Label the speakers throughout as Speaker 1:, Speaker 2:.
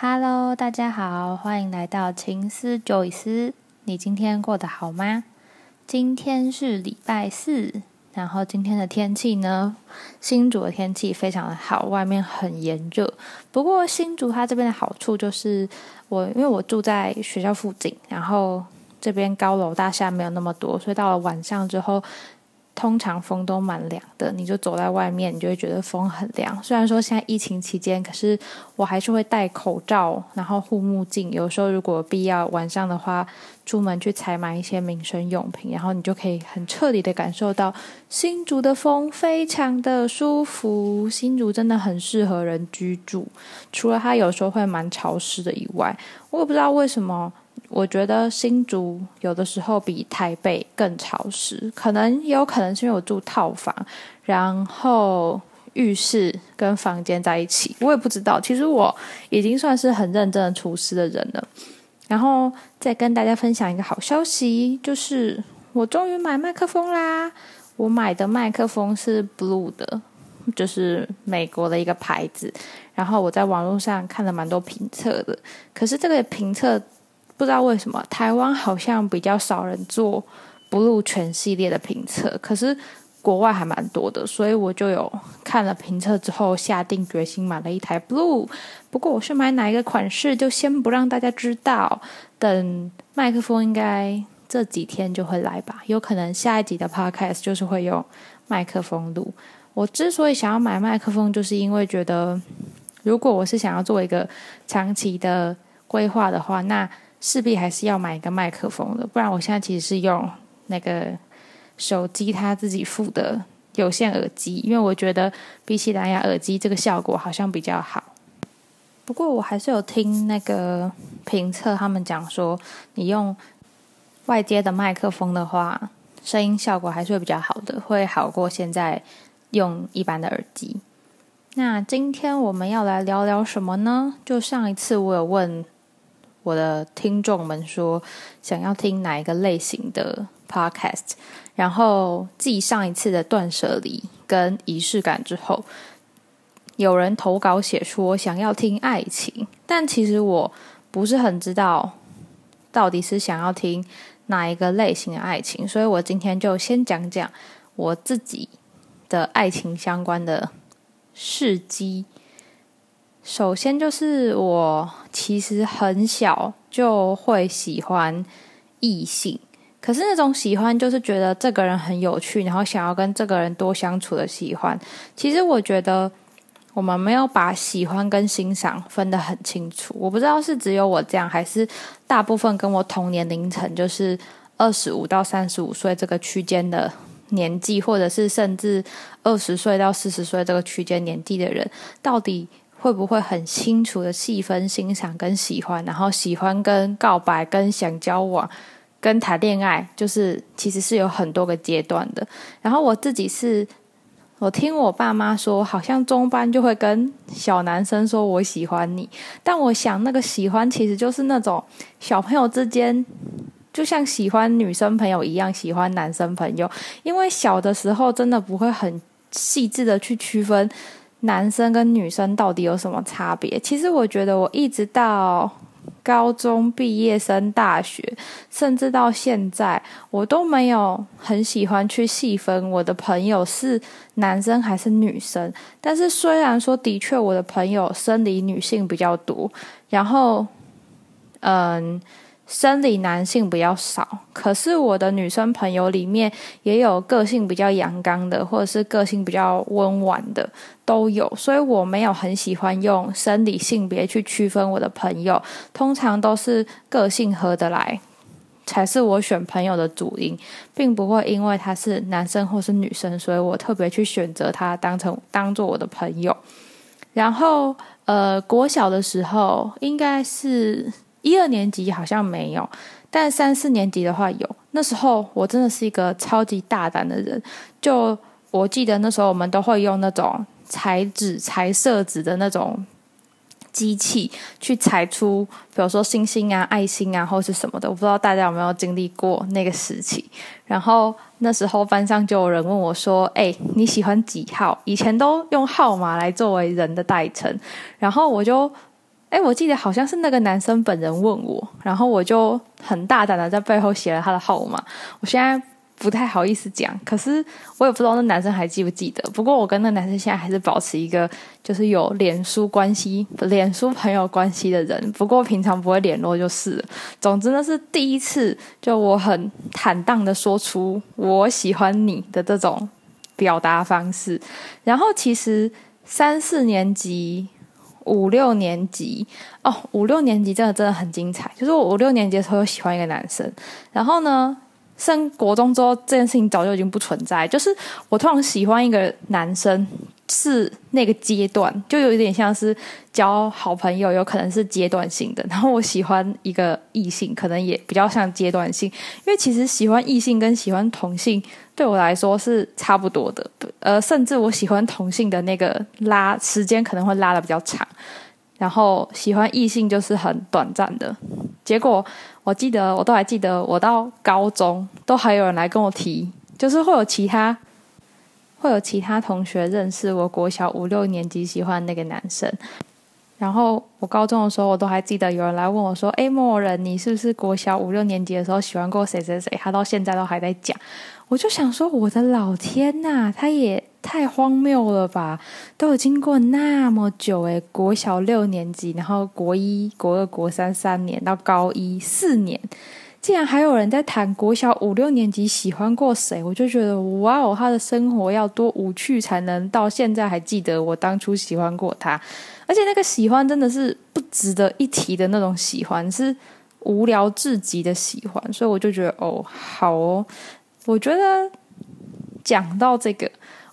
Speaker 1: Hello，大家好，欢迎来到情思 Joyce。你今天过得好吗？今天是礼拜四，然后今天的天气呢？新竹的天气非常的好，外面很炎热。不过新竹它这边的好处就是，我因为我住在学校附近，然后这边高楼大厦没有那么多，所以到了晚上之后。通常风都蛮凉的，你就走在外面，你就会觉得风很凉。虽然说现在疫情期间，可是我还是会戴口罩，然后护目镜。有时候如果必要，晚上的话出门去采买一些民生用品，然后你就可以很彻底的感受到新竹的风非常的舒服。新竹真的很适合人居住，除了它有时候会蛮潮湿的以外，我也不知道为什么。我觉得新竹有的时候比台北更潮湿，可能也有可能是因为我住套房，然后浴室跟房间在一起，我也不知道。其实我已经算是很认真的厨师的人了。然后再跟大家分享一个好消息，就是我终于买麦克风啦！我买的麦克风是 Blue 的，就是美国的一个牌子。然后我在网络上看了蛮多评测的，可是这个评测。不知道为什么台湾好像比较少人做 Blue 全系列的评测，可是国外还蛮多的，所以我就有看了评测之后下定决心买了一台 Blue。不过我是买哪一个款式就先不让大家知道，等麦克风应该这几天就会来吧，有可能下一集的 Podcast 就是会用麦克风录。我之所以想要买麦克风，就是因为觉得如果我是想要做一个长期的规划的话，那势必还是要买一个麦克风的，不然我现在其实是用那个手机他自己附的有线耳机，因为我觉得比起蓝牙耳机这个效果好像比较好。不过我还是有听那个评测，他们讲说你用外接的麦克风的话，声音效果还是会比较好的，会好过现在用一般的耳机。那今天我们要来聊聊什么呢？就上一次我有问。我的听众们说想要听哪一个类型的 podcast，然后继上一次的断舍离跟仪式感之后，有人投稿写说想要听爱情，但其实我不是很知道到底是想要听哪一个类型的爱情，所以我今天就先讲讲我自己的爱情相关的事迹。首先就是我其实很小就会喜欢异性，可是那种喜欢就是觉得这个人很有趣，然后想要跟这个人多相处的喜欢。其实我觉得我们没有把喜欢跟欣赏分得很清楚。我不知道是只有我这样，还是大部分跟我同年龄层，就是二十五到三十五岁这个区间的年纪，或者是甚至二十岁到四十岁这个区间年纪的人，到底。会不会很清楚的细分欣赏跟喜欢，然后喜欢跟告白跟想交往跟谈恋爱，就是其实是有很多个阶段的。然后我自己是，我听我爸妈说，好像中班就会跟小男生说我喜欢你，但我想那个喜欢其实就是那种小朋友之间，就像喜欢女生朋友一样喜欢男生朋友，因为小的时候真的不会很细致的去区分。男生跟女生到底有什么差别？其实我觉得，我一直到高中毕业、升大学，甚至到现在，我都没有很喜欢去细分我的朋友是男生还是女生。但是虽然说，的确我的朋友生理女性比较多，然后，嗯。生理男性比较少，可是我的女生朋友里面也有个性比较阳刚的，或者是个性比较温婉的都有，所以我没有很喜欢用生理性别去区分我的朋友，通常都是个性合得来才是我选朋友的主因，并不会因为他是男生或是女生，所以我特别去选择他当成当做我的朋友。然后，呃，国小的时候应该是。一二年级好像没有，但三四年级的话有。那时候我真的是一个超级大胆的人，就我记得那时候我们都会用那种裁纸、裁色纸的那种机器去裁出，比如说星星啊、爱心啊，或是什么的。我不知道大家有没有经历过那个时期。然后那时候班上就有人问我说：“哎，你喜欢几号？”以前都用号码来作为人的代称，然后我就。哎，我记得好像是那个男生本人问我，然后我就很大胆的在背后写了他的号码。我现在不太好意思讲，可是我也不知道那男生还记不记得。不过我跟那男生现在还是保持一个就是有脸书关系、脸书朋友关系的人。不过平常不会联络就是了。总之那是第一次，就我很坦荡的说出我喜欢你的这种表达方式。然后其实三四年级。五六年级哦，五六年级真的真的很精彩。就是我五六年级的时候喜欢一个男生，然后呢，升国中之后这件事情早就已经不存在。就是我突然喜欢一个男生。是那个阶段，就有一点像是交好朋友，有可能是阶段性的。然后我喜欢一个异性，可能也比较像阶段性，因为其实喜欢异性跟喜欢同性对我来说是差不多的。呃，甚至我喜欢同性的那个拉时间可能会拉的比较长，然后喜欢异性就是很短暂的。结果我记得，我都还记得，我到高中都还有人来跟我提，就是会有其他。会有其他同学认识我国小五六年级喜欢那个男生，然后我高中的时候，我都还记得有人来问我说：“哎，莫人，你是不是国小五六年级的时候喜欢过谁谁谁？”他到现在都还在讲。我就想说，我的老天呐，他也太荒谬了吧！都有经过那么久，诶，国小六年级，然后国一、国二、国三三年，到高一四年。竟然还有人在谈国小五六年级喜欢过谁，我就觉得哇哦，他的生活要多无趣才能到现在还记得我当初喜欢过他，而且那个喜欢真的是不值得一提的那种喜欢，是无聊至极的喜欢，所以我就觉得哦，好哦，我觉得讲到这个，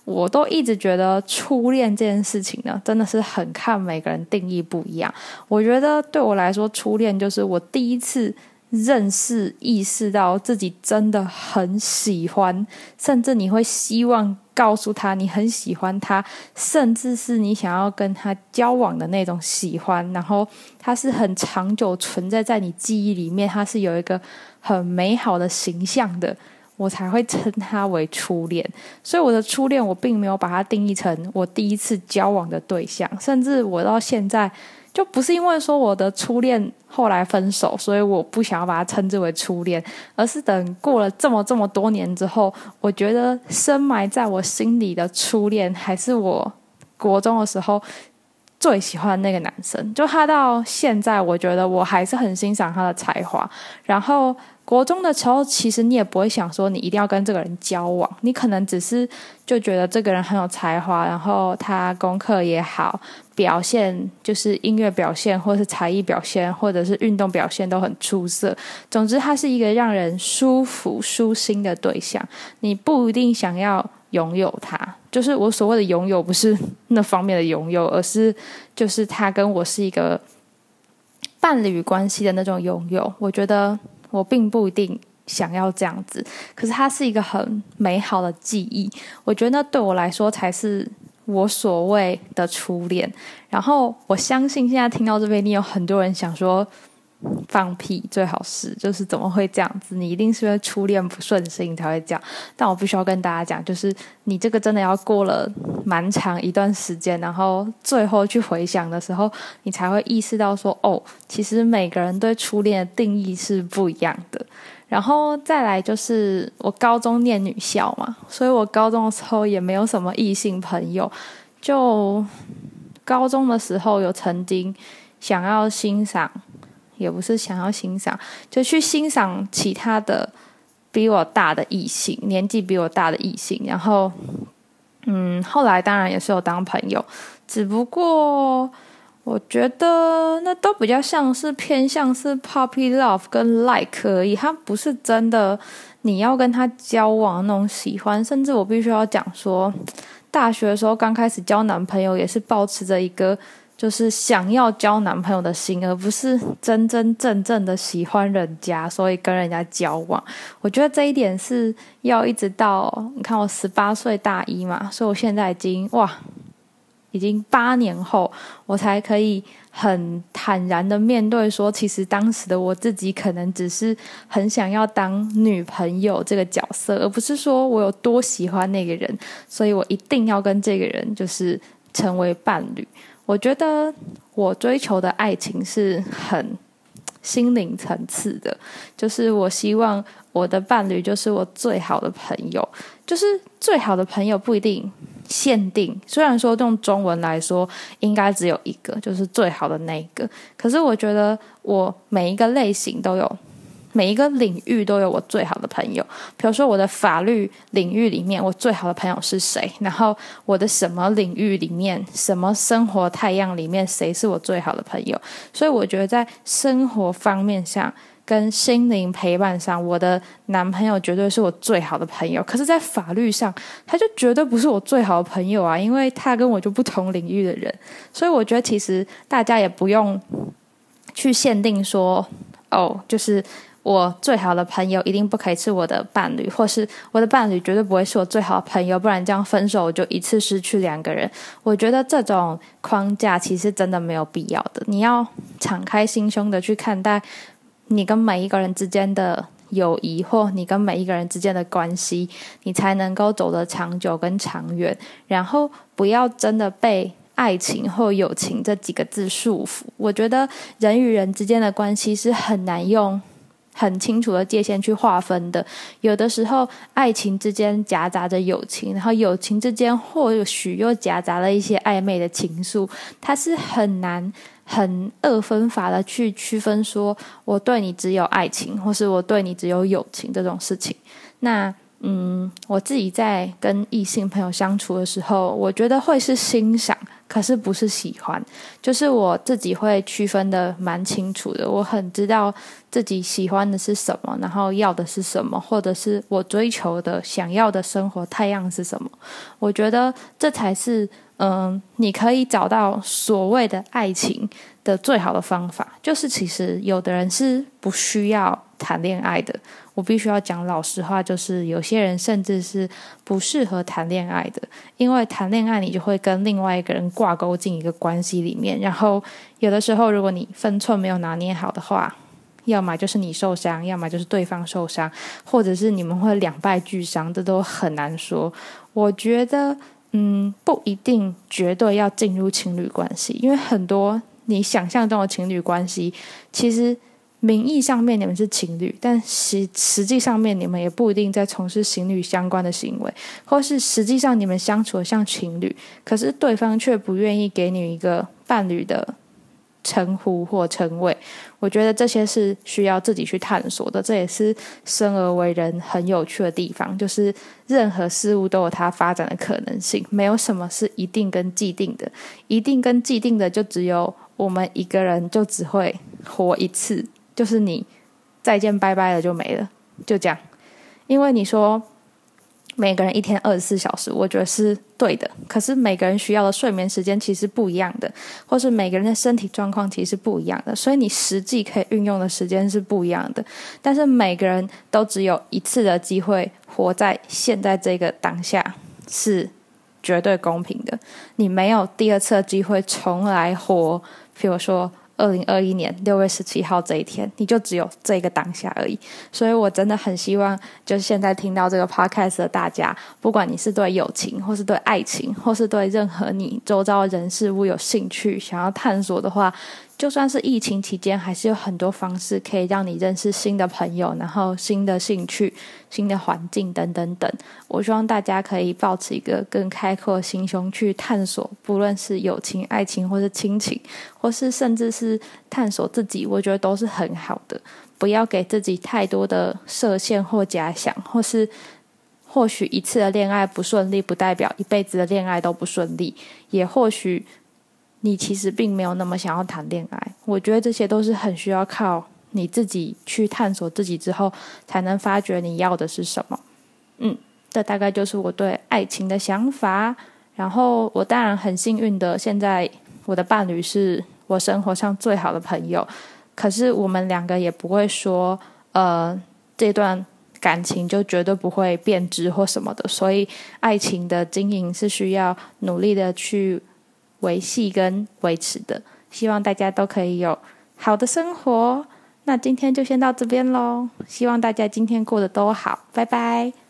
Speaker 1: 我都一直觉得初恋这件事情呢，真的是很看每个人定义不一样。我觉得对我来说，初恋就是我第一次。认识、意识到自己真的很喜欢，甚至你会希望告诉他你很喜欢他，甚至是你想要跟他交往的那种喜欢。然后他是很长久存在在你记忆里面，他是有一个很美好的形象的，我才会称他为初恋。所以我的初恋，我并没有把它定义成我第一次交往的对象，甚至我到现在。就不是因为说我的初恋后来分手，所以我不想要把它称之为初恋，而是等过了这么这么多年之后，我觉得深埋在我心里的初恋，还是我国中的时候最喜欢那个男生。就他到现在，我觉得我还是很欣赏他的才华，然后。国中的时候，其实你也不会想说你一定要跟这个人交往，你可能只是就觉得这个人很有才华，然后他功课也好，表现就是音乐表现，或是才艺表现，或者是运动表现都很出色。总之，他是一个让人舒服、舒心的对象。你不一定想要拥有他，就是我所谓的拥有，不是 那方面的拥有，而是就是他跟我是一个伴侣关系的那种拥有。我觉得。我并不一定想要这样子，可是它是一个很美好的记忆。我觉得对我来说才是我所谓的初恋。然后我相信现在听到这边，你有很多人想说。放屁，最好是就是怎么会这样子？你一定是因为初恋不顺心才会这样。但我必须要跟大家讲，就是你这个真的要过了蛮长一段时间，然后最后去回想的时候，你才会意识到说，哦，其实每个人对初恋的定义是不一样的。然后再来就是我高中念女校嘛，所以我高中的时候也没有什么异性朋友。就高中的时候有曾经想要欣赏。也不是想要欣赏，就去欣赏其他的比我大的异性，年纪比我大的异性。然后，嗯，后来当然也是有当朋友，只不过我觉得那都比较像是偏向是 puppy love 跟 like 而已，他不是真的你要跟他交往那种喜欢。甚至我必须要讲说，大学的时候刚开始交男朋友，也是保持着一个。就是想要交男朋友的心，而不是真真正正的喜欢人家，所以跟人家交往。我觉得这一点是要一直到你看我十八岁大一嘛，所以我现在已经哇，已经八年后，我才可以很坦然的面对说，其实当时的我自己可能只是很想要当女朋友这个角色，而不是说我有多喜欢那个人，所以我一定要跟这个人就是成为伴侣。我觉得我追求的爱情是很 心灵层次的，就是我希望我的伴侣就是我最好的朋友，就是最好的朋友不一定限定。虽然说用中文来说，应该只有一个，就是最好的那一个。可是我觉得我每一个类型都有。每一个领域都有我最好的朋友，比如说我的法律领域里面，我最好的朋友是谁？然后我的什么领域里面，什么生活太阳里面，谁是我最好的朋友？所以我觉得在生活方面上，跟心灵陪伴上，我的男朋友绝对是我最好的朋友。可是，在法律上，他就绝对不是我最好的朋友啊，因为他跟我就不同领域的人。所以我觉得，其实大家也不用去限定说，哦，就是。我最好的朋友一定不可以是我的伴侣，或是我的伴侣绝对不会是我最好的朋友，不然这样分手我就一次失去两个人。我觉得这种框架其实真的没有必要的。你要敞开心胸的去看待你跟每一个人之间的友谊，或你跟每一个人之间的关系，你才能够走得长久跟长远。然后不要真的被爱情或友情这几个字束缚。我觉得人与人之间的关系是很难用。很清楚的界限去划分的，有的时候爱情之间夹杂着友情，然后友情之间或许又夹杂了一些暧昧的情愫，它是很难很二分法的去区分，说我对你只有爱情，或是我对你只有友情这种事情。那嗯，我自己在跟异性朋友相处的时候，我觉得会是欣赏。可是不是喜欢，就是我自己会区分的蛮清楚的。我很知道自己喜欢的是什么，然后要的是什么，或者是我追求的、想要的生活太阳是什么。我觉得这才是嗯，你可以找到所谓的爱情的最好的方法。就是其实有的人是不需要谈恋爱的。我必须要讲老实话，就是有些人甚至是不适合谈恋爱的，因为谈恋爱你就会跟另外一个人挂钩进一个关系里面，然后有的时候如果你分寸没有拿捏好的话，要么就是你受伤，要么就是对方受伤，或者是你们会两败俱伤，这都很难说。我觉得，嗯，不一定绝对要进入情侣关系，因为很多你想象中的情侣关系，其实。名义上面你们是情侣，但实实际上面你们也不一定在从事情侣相关的行为，或是实际上你们相处的像情侣，可是对方却不愿意给你一个伴侣的称呼或称谓。我觉得这些是需要自己去探索的，这也是生而为人很有趣的地方，就是任何事物都有它发展的可能性，没有什么是一定跟既定的，一定跟既定的就只有我们一个人就只会活一次。就是你再见拜拜了就没了，就这样。因为你说每个人一天二十四小时，我觉得是对的。可是每个人需要的睡眠时间其实不一样的，或是每个人的身体状况其实不一样的，所以你实际可以运用的时间是不一样的。但是每个人都只有一次的机会活在现在这个当下，是绝对公平的。你没有第二次机会重来活，比如说。二零二一年六月十七号这一天，你就只有这个当下而已。所以我真的很希望，就是现在听到这个 podcast 的大家，不管你是对友情，或是对爱情，或是对任何你周遭人事物有兴趣、想要探索的话。就算是疫情期间，还是有很多方式可以让你认识新的朋友，然后新的兴趣、新的环境等等等。我希望大家可以保持一个更开阔心胸去探索，不论是友情、爱情，或是亲情，或是甚至是探索自己，我觉得都是很好的。不要给自己太多的设限或假想，或是或许一次的恋爱不顺利，不代表一辈子的恋爱都不顺利，也或许。你其实并没有那么想要谈恋爱，我觉得这些都是很需要靠你自己去探索自己之后，才能发觉你要的是什么。嗯，这大概就是我对爱情的想法。然后我当然很幸运的，现在我的伴侣是我生活上最好的朋友。可是我们两个也不会说，呃，这段感情就绝对不会变质或什么的。所以爱情的经营是需要努力的去。维系跟维持的，希望大家都可以有好的生活。那今天就先到这边喽，希望大家今天过得都好，拜拜。